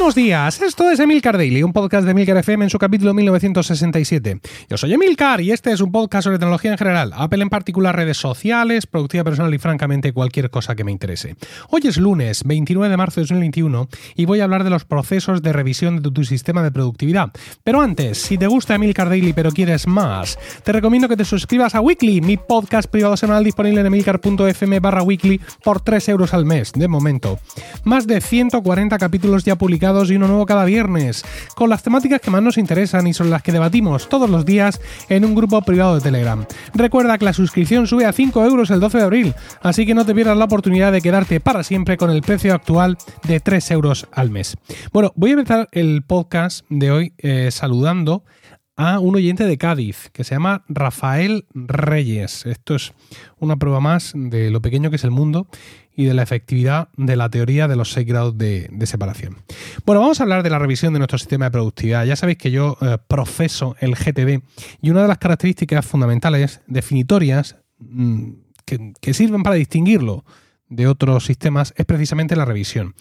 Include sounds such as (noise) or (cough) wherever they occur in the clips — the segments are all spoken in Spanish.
Buenos días, esto es Emilcar Daily, un podcast de Emilcar FM en su capítulo 1967. Yo soy Emilcar y este es un podcast sobre tecnología en general, Apple en particular, redes sociales, productividad personal y francamente cualquier cosa que me interese. Hoy es lunes 29 de marzo de 2021 y voy a hablar de los procesos de revisión de tu, sistema de productividad. Pero antes, si te gusta Emilcar Daily pero quieres más, te recomiendo que te suscribas a Weekly, mi podcast privado semanal disponible en emilcar.fm barra weekly por 3 euros al mes, de momento. Más de 140 capítulos ya publicados y uno nuevo cada viernes, con las temáticas que más nos interesan y sobre las que debatimos todos los días en un grupo privado de Telegram. Recuerda que la suscripción sube a 5 euros el 12 de abril, así que no te pierdas la oportunidad de quedarte para siempre con el precio actual de 3 euros al mes. Bueno, voy a empezar el podcast de hoy eh, saludando a un oyente de Cádiz que se llama Rafael Reyes. Esto es una prueba más de lo pequeño que es el mundo y de la efectividad de la teoría de los seis grados de, separación. Bueno, vamos a hablar de la revisión de nuestro sistema de productividad. Ya sabéis que yo eh, profeso el GTD y una de las características fundamentales, definitorias, mm, que sirven para distinguirlo de otros sistemas es precisamente la revisión.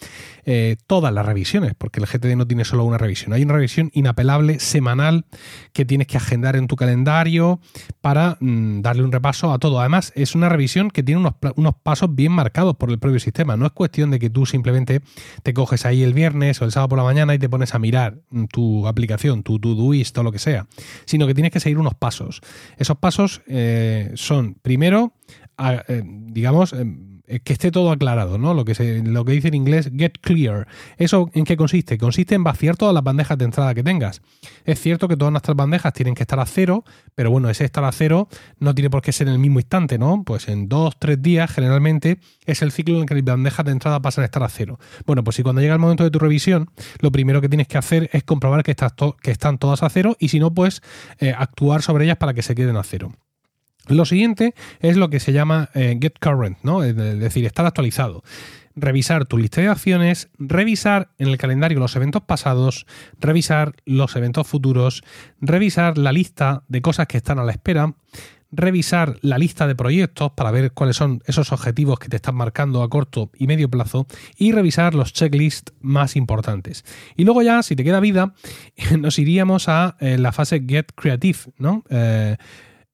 Eh, todas las revisiones, porque el GTD no tiene solo una revisión. Hay una revisión inapelable semanal que tienes que agendar en tu calendario para mm, darle un repaso a todo. Además, es una revisión que tiene unos, unos, pasos bien marcados por el propio sistema. No es cuestión de que tú simplemente te coges ahí el viernes o el sábado por la mañana y te pones a mirar mm, tu aplicación, tu Todoist o lo que sea, sino que tienes que seguir unos pasos. Esos pasos eh, son, primero, eh, digamos, em, que esté todo aclarado, ¿no? Lo que, se, lo que dice en inglés get clear. ¿Eso en qué consiste? Consiste en vaciar todas las bandejas de entrada que tengas. Es cierto que todas nuestras bandejas tienen que estar a cero, pero bueno, ese estar a cero no tiene por qué ser en el mismo instante, ¿no? Pues en dos, tres días generalmente es el ciclo en el que las bandejas de entrada pasan a estar a cero. Bueno, pues si cuando llega el momento de tu revisión, lo primero que tienes que hacer es comprobar que, que están todas a cero y si no, pues eh, actuar sobre ellas para que se queden a cero. Lo siguiente es lo que se llama eh, get current, ¿no? Es decir, estar actualizado. Revisar tu lista de acciones, revisar en el calendario los eventos pasados, revisar los eventos futuros, revisar la lista de cosas que están a la espera, revisar la lista de proyectos para ver cuáles son esos objetivos que te están marcando a corto y medio plazo y revisar los checklists más importantes. Y luego ya, si te queda vida, (laughs) nos iríamos a eh, la fase Get Creative, ¿no? Eh,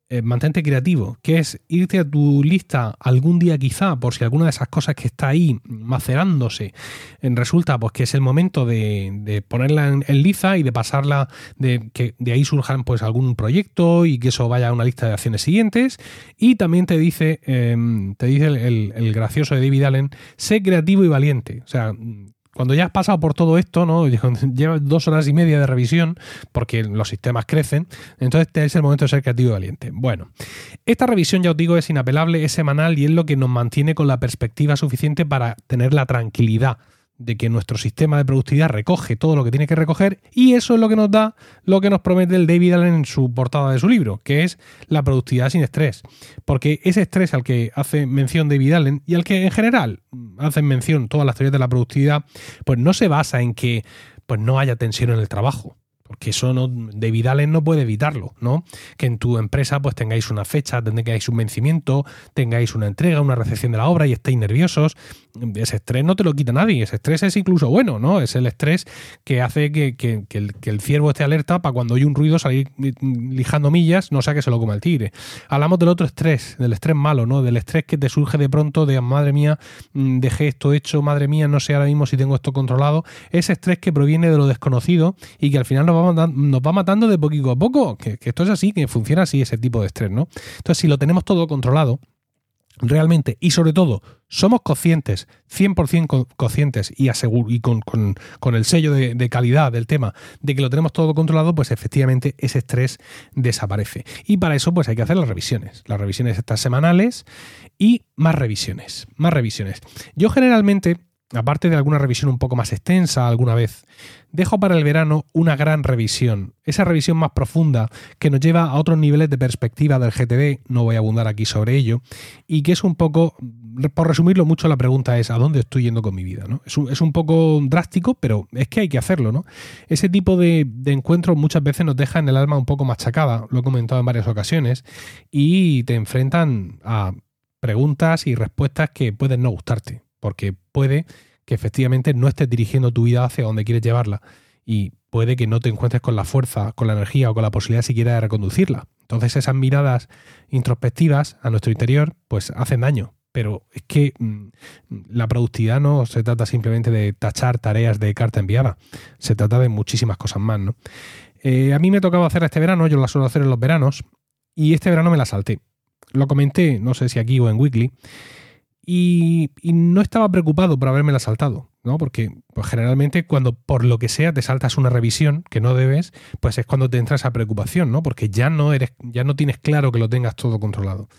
eh, mantente creativo, que es irte a tu lista algún día quizá, por si alguna de esas cosas que está ahí macerándose en resulta pues que es el momento de, ponerla en, liza y de pasarla, de que de ahí surjan pues algún proyecto y que eso vaya a una lista de acciones siguientes. Y también te dice, em, te dice el, el gracioso de David Allen, sé creativo y valiente. O sea, cuando ya has pasado por todo esto, ¿no? (laughs) Llevas dos horas y media de revisión, porque los sistemas crecen, entonces es el momento de ser creativo y valiente. Bueno, esta revisión, ya os digo, es inapelable, es semanal y es lo que nos mantiene con la perspectiva suficiente para tener la tranquilidad de que nuestro sistema de productividad recoge todo lo que tiene que recoger y eso es lo que nos da lo que nos promete el David Allen en su portada de su libro, que es la productividad sin estrés. Porque ese estrés al que hace mención David Allen y al que en general hacen mención todas las teorías de la productividad, pues no se basa en que pues no haya tensión en el trabajo. Porque eso no, David Allen no puede evitarlo, ¿no? Que en tu empresa pues tengáis una fecha, tengáis un vencimiento, tengáis una entrega, una recepción de la obra y estéis nerviosos ese estrés no te lo quita nadie, ese estrés es incluso bueno, ¿no? Es el estrés que hace que, el, ciervo esté alerta para cuando hay un ruido salir lijando millas, no sea que se lo coma el tigre. Hablamos del otro estrés, del estrés malo, ¿no? Del estrés que te surge de pronto de, madre mía, mm, dejé esto hecho, madre mía, no sé ahora mismo si tengo esto controlado. Ese estrés que proviene de lo desconocido y que al final nos nos va matando de poquito a poco, que, esto es así, que funciona así ese tipo de estrés, ¿no? Entonces, si lo tenemos todo controlado, realmente y sobre todo somos conscientes, 100% conscientes y, y con, el sello de, calidad del tema de que lo tenemos todo controlado, pues efectivamente ese estrés desaparece. Y para eso pues hay que hacer las revisiones, las revisiones estas semanales y más revisiones, más revisiones. Yo generalmente aparte de alguna revisión un poco más extensa alguna vez, dejo para el verano una gran revisión, esa revisión más profunda que nos lleva a otros niveles de perspectiva del GTD, no voy a abundar aquí sobre ello, y que es un poco, por resumirlo mucho, la pregunta es ¿a dónde estoy yendo con mi vida? ¿no? Es, un, poco drástico, pero es que hay que hacerlo. ¿no? Ese tipo de, de encuentros muchas veces nos deja en el alma un poco machacada, lo he comentado en varias ocasiones, y te enfrentan a preguntas y respuestas que pueden no gustarte porque puede que efectivamente no estés dirigiendo tu vida hacia donde quieres llevarla y puede que no te encuentres con la fuerza, con la energía o con la posibilidad siquiera de reconducirla. Entonces esas miradas introspectivas a nuestro interior pues hacen daño. Pero es que mm, la productividad no se trata simplemente de tachar tareas de carta enviada, se trata de muchísimas cosas más. ¿no? Eh, a mí me tocaba hacer este verano, yo la suelo hacer en los veranos, y este verano me la salté. Lo comenté, no sé si aquí o en Weekly, y, no estaba preocupado por haberme la saltado, ¿no? Porque pues, generalmente cuando por lo que sea te saltas una revisión que no debes, pues es cuando te entra esa preocupación, ¿no? Porque ya no eres, ya no tienes claro que lo tengas todo controlado.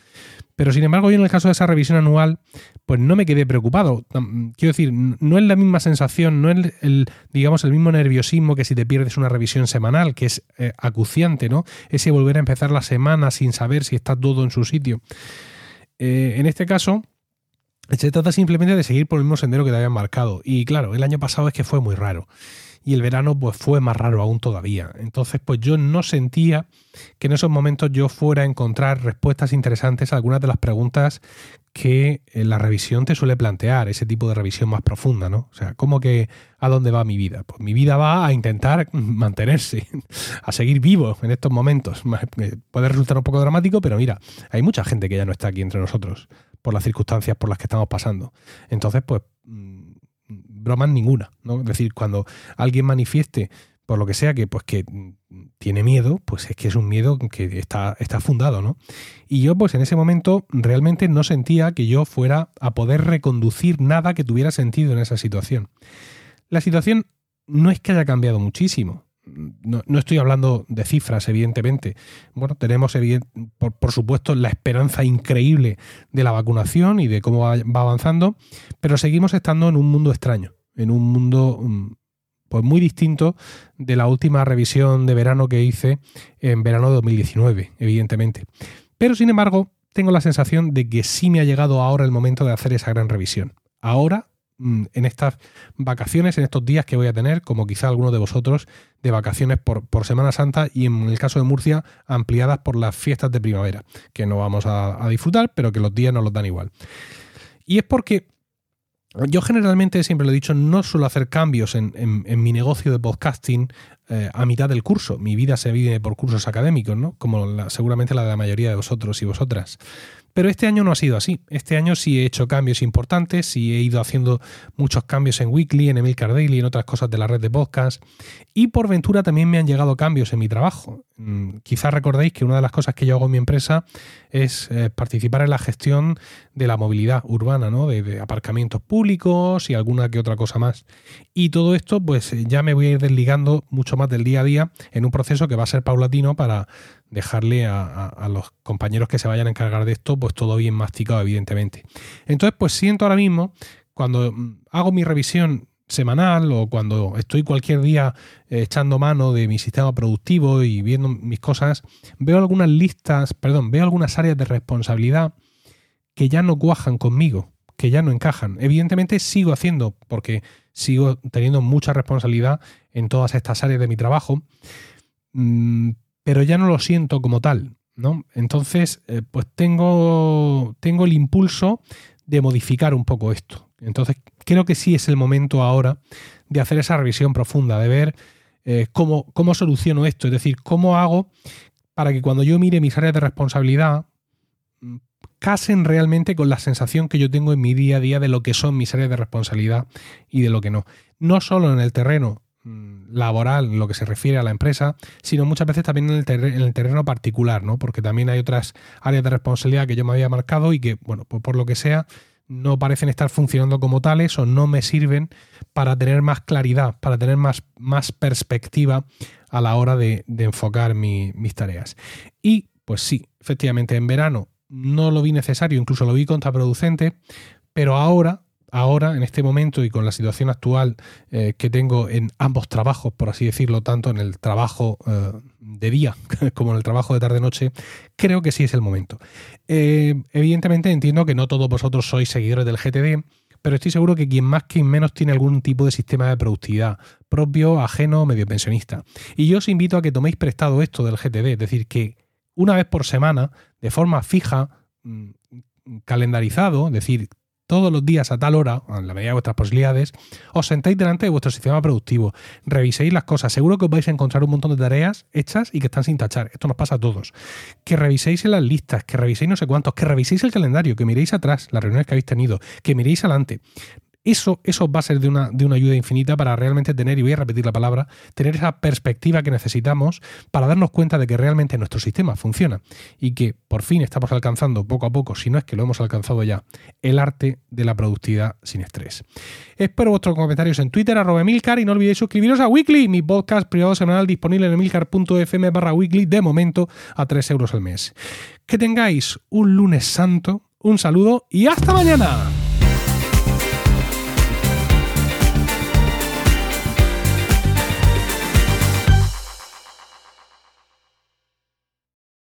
Pero sin embargo, yo en el caso de esa revisión anual, pues no me quedé preocupado. Quiero decir, no es la misma sensación, no es el, digamos, el mismo nerviosismo que si te pierdes una revisión semanal, que es eh, acuciante, ¿no? Ese volver a empezar la semana sin saber si está todo en su sitio. Eh, en este caso, se trata simplemente de seguir por el mismo sendero que te habían marcado. Y claro, el año pasado es que fue muy raro. Y el verano pues fue más raro aún todavía. Entonces pues yo no sentía que en esos momentos yo fuera a encontrar respuestas interesantes a algunas de las preguntas que eh, la revisión te suele plantear, ese tipo de revisión más profunda, ¿no? O sea, ¿cómo que a dónde va mi vida? Pues mi vida va a intentar (laughs) mantenerse, a seguir vivo en estos momentos. (laughs) Puede resultar un poco dramático, pero mira, hay mucha gente que ya no está aquí entre nosotros por las circunstancias por las que estamos pasando. Entonces, pues, mm, bromas ninguna, ¿no? Es decir, cuando alguien manifieste por lo que sea que pues que tiene miedo, pues es que es un miedo que está, está fundado, ¿no? Y yo pues en ese momento realmente no sentía que yo fuera a poder reconducir nada que tuviera sentido en esa situación. La situación no es que haya cambiado muchísimo, no, estoy hablando de cifras, evidentemente. Bueno, tenemos, por, supuesto, la esperanza increíble de la vacunación y de cómo va, avanzando, pero seguimos estando en un mundo extraño, en un mundo mm, pues muy distinto de la última revisión de verano que hice en verano de 2019, evidentemente. Pero, sin embargo, tengo la sensación de que sí me ha llegado ahora el momento de hacer esa gran revisión. Ahora en estas vacaciones, en estos días que voy a tener, como quizá algunos de vosotros, de vacaciones por, Semana Santa y en el caso de Murcia, ampliadas por las fiestas de primavera, que no vamos a, disfrutar, pero que los días nos los dan igual. Y es porque yo generalmente, siempre lo he dicho, no suelo hacer cambios en, mi negocio de podcasting eh, a mitad del curso. Mi vida se vive por cursos académicos, ¿no? Como seguramente la de la mayoría de vosotros y vosotras. Pero este año no ha sido así. Este año sí he hecho cambios importantes, sí he ido haciendo muchos cambios en Weekly, en Emilcar Daily, en otras cosas de la red de podcast. Y por ventura también me han llegado cambios en mi trabajo. Mm, quizás recordéis que una de las cosas que yo hago en mi empresa es eh, participar en la gestión de la movilidad urbana, ¿no? De, aparcamientos públicos y alguna que otra cosa más. Y todo esto, pues ya me voy a ir desligando mucho más del día a día en un proceso que va a ser paulatino para dejarle a, los compañeros que se vayan a encargar de esto, pues todo bien masticado, evidentemente. Entonces, pues siento ahora mismo, cuando mm, hago mi revisión semanal o cuando estoy cualquier día eh, echando mano de mi sistema productivo y viendo mis cosas, veo algunas listas, perdón, veo algunas áreas de responsabilidad que ya no cuajan conmigo, que ya no encajan. Evidentemente sigo haciendo, porque sigo teniendo mucha responsabilidad en todas estas áreas de mi trabajo, mm, pero ya no lo siento como tal, ¿no? Entonces, eh, pues tengo, tengo el impulso de modificar un poco esto. Entonces, creo que sí es el momento ahora de hacer esa revisión profunda, de ver eh, cómo, cómo soluciono esto, es decir, cómo hago para que cuando yo mire mis áreas de responsabilidad, mm, casen realmente con la sensación que yo tengo en mi día a día de lo que son mis áreas de responsabilidad y de lo que no. No solo en el terreno laboral, en lo que se refiere a la empresa, sino muchas veces también en el, terreno particular, ¿no? Porque también hay otras áreas de responsabilidad que yo me había marcado y que, bueno, pues por lo que sea, no parecen estar funcionando como tales o no me sirven para tener más claridad, para tener más, más perspectiva a la hora de, enfocar mis tareas. Y pues sí, efectivamente, en verano no lo vi necesario, incluso lo vi contraproducente, pero ahora ahora, en este momento y con la situación actual eh, que tengo en ambos trabajos, por así decirlo, tanto en el trabajo eh, de día (laughs) como en el trabajo de tarde-noche, creo que sí es el momento. Eh, evidentemente entiendo que no todos vosotros sois seguidores del GTD, pero estoy seguro que quien más, quien menos tiene algún tipo de sistema de productividad propio, ajeno, medio pensionista. Y yo os invito a que toméis prestado esto del GTD, es decir, que una vez por semana, de forma fija, mm, calendarizado, es decir, todos los días a tal hora, a la medida de vuestras posibilidades, os sentéis delante de vuestro sistema productivo, reviséis las cosas. Seguro que os vais a encontrar un montón de tareas hechas y que están sin tachar. Esto nos pasa a todos. Que reviséis en las listas, que reviséis no sé cuántos, que reviséis el calendario, que miréis atrás las reuniones que habéis tenido, que miréis adelante. Eso, eso va a ser de una, de una ayuda infinita para realmente tener, y voy a repetir la palabra, tener esa perspectiva que necesitamos para darnos cuenta de que realmente nuestro sistema funciona y que por fin estamos alcanzando poco a poco, si no es que lo hemos alcanzado ya, el arte de la productividad sin estrés. Espero vuestros comentarios en Twitter, arroba Emilcar, y no olvidéis suscribiros a Weekly, mi podcast privado semanal disponible en emilcar.fm barra weekly, de momento a 3 euros al mes. Que tengáis un lunes santo, un saludo y hasta mañana.